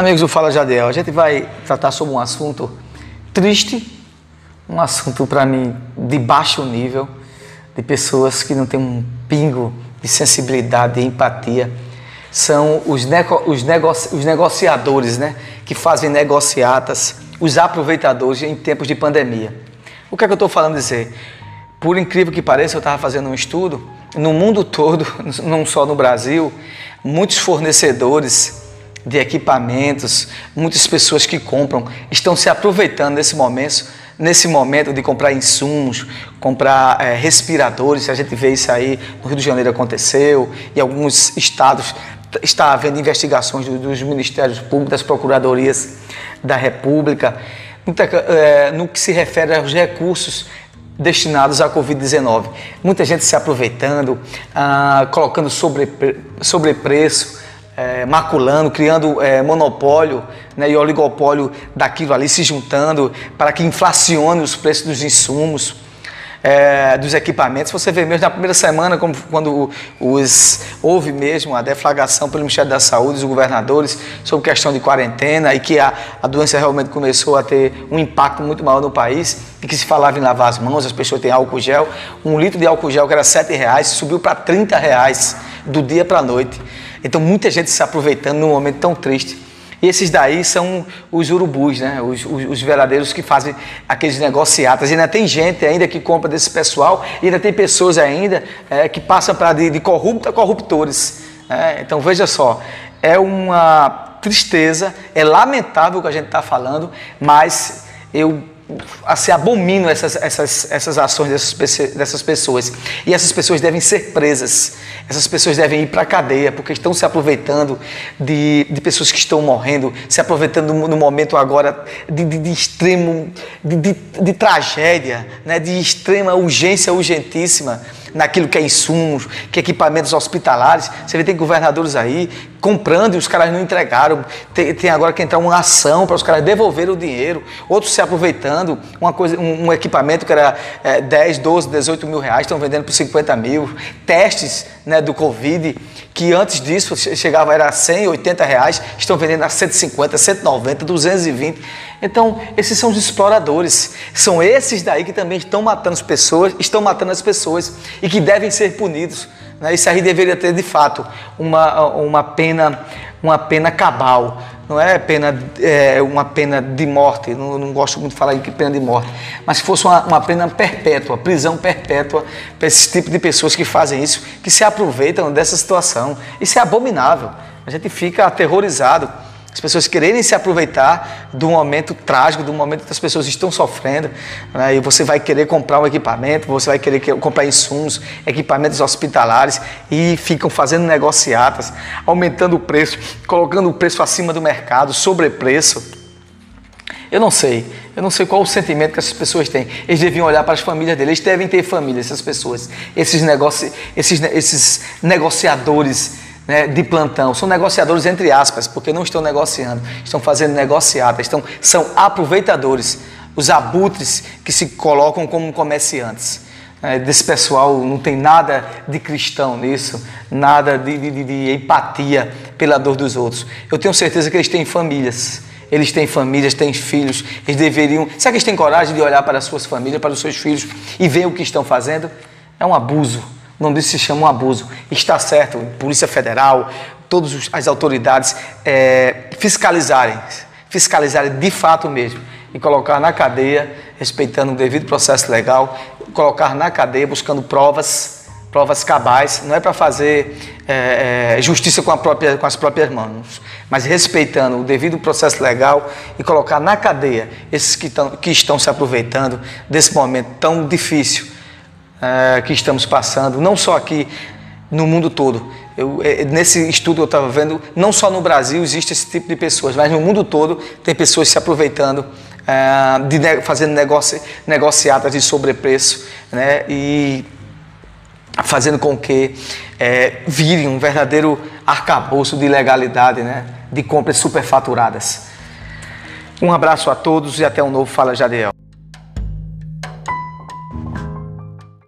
Amigos do Fala Jadiel, a gente vai tratar sobre um assunto triste, um assunto para mim de baixo nível, de pessoas que não têm um pingo de sensibilidade, de empatia. São os, nego os, negoci os negociadores, né? Que fazem negociatas, os aproveitadores em tempos de pandemia. O que é que eu estou falando dizer? Por incrível que pareça, eu estava fazendo um estudo, no mundo todo, não só no Brasil, muitos fornecedores de equipamentos, muitas pessoas que compram estão se aproveitando desse momento, nesse momento de comprar insumos, comprar é, respiradores. A gente vê isso aí no Rio de Janeiro aconteceu, e alguns estados está havendo investigações dos ministérios públicos, das procuradorias da República, é, no que se refere aos recursos destinados à Covid-19. Muita gente se aproveitando, ah, colocando sobre, sobrepreço, é, maculando, criando é, monopólio né, e oligopólio daquilo ali, se juntando para que inflacione os preços dos insumos. É, dos equipamentos. Você vê mesmo na primeira semana, quando os, houve mesmo a deflagração pelo Ministério da Saúde, os governadores, sobre questão de quarentena e que a, a doença realmente começou a ter um impacto muito maior no país e que se falava em lavar as mãos, as pessoas têm álcool gel. Um litro de álcool gel que era R$ reais subiu para R$ reais do dia para a noite. Então, muita gente se aproveitando num momento tão triste. E esses daí são os urubus, né? Os, os, os, verdadeiros que fazem aqueles negociatas. E ainda tem gente ainda que compra desse pessoal, e ainda tem pessoas ainda é, que passam para de, de corrupto a corruptores. Né? Então veja só, é uma tristeza, é lamentável o que a gente está falando, mas eu assim, abomino essas, essas, essas ações dessas, dessas pessoas. E essas pessoas devem ser presas. Essas pessoas devem ir para a cadeia, porque estão se aproveitando de, de pessoas que estão morrendo, se aproveitando no, no momento agora de, de, de extremo, de, de, de, tragédia, né? de extrema urgência urgentíssima naquilo que é insumos, que é equipamentos hospitalares. Você vê tem governadores aí comprando e os caras não entregaram. Tem, tem agora que entrar uma ação para os caras devolverem o dinheiro. Outros se aproveitando, uma coisa, um, um equipamento que era é, 10, 12, 18 mil reais, estão vendendo por 50 mil. Testes né, do Covid, que antes disso chegava era 100, 80 reais, estão vendendo a 150, 190, 220. Então, esses são os exploradores. São esses daí que também estão matando as pessoas, estão matando as pessoas e que devem ser punidos. Né? Isso aí deveria ter, de fato, uma, uma, pena, uma pena cabal. Não é pena, é, uma pena de morte, não, não, gosto muito de falar em pena de morte, mas se fosse uma, uma pena perpétua, prisão perpétua para esse tipo de pessoas que fazem isso, que se aproveitam dessa situação. Isso é abominável. A gente fica aterrorizado. As pessoas quererem se aproveitar do momento trágico, do momento que as pessoas estão sofrendo, né? e você vai querer comprar um equipamento, você vai querer comprar insumos, equipamentos hospitalares e ficam fazendo negociatas, aumentando o preço, colocando o preço acima do mercado, sobrepreço. Eu não sei, eu não sei qual o sentimento que essas pessoas têm. Eles deviam olhar para as famílias deles, eles devem ter família, essas pessoas, esses, negoci esses, esses negociadores né, de plantão, são negociadores entre aspas, porque não estão negociando, estão fazendo negociatas, estão, são aproveitadores, os abutres que se colocam como comerciantes. É, desse pessoal não tem nada de cristão nisso, nada de, de, de empatia pela dor dos outros. Eu tenho certeza que eles têm famílias, eles têm famílias, têm filhos, eles deveriam. Será que eles têm coragem de olhar para as suas famílias, para os seus filhos e ver o que estão fazendo? É um abuso. O nome disso se chama um abuso. Está certo, Polícia Federal, todas as autoridades é, fiscalizarem, fiscalizarem de fato mesmo e colocar na cadeia, respeitando o devido processo legal, colocar na cadeia buscando provas, provas cabais, não é para fazer é, é, justiça com, própria, com, as próprias mãos, mas respeitando o devido processo legal e colocar na cadeia esses que, tão, que estão se aproveitando desse momento tão difícil é, que estamos passando, não só aqui no mundo todo. Eu, é, nesse estudo eu estava vendo, não só no Brasil existe esse tipo de pessoas, mas no mundo todo tem pessoas se aproveitando, é, de, fazendo negoci, negociatas de sobrepreço né, e fazendo com que é, um verdadeiro arcabouço de ilegalidade, né, de compras superfaturadas. Um abraço a todos e até um novo Fala Jadiel.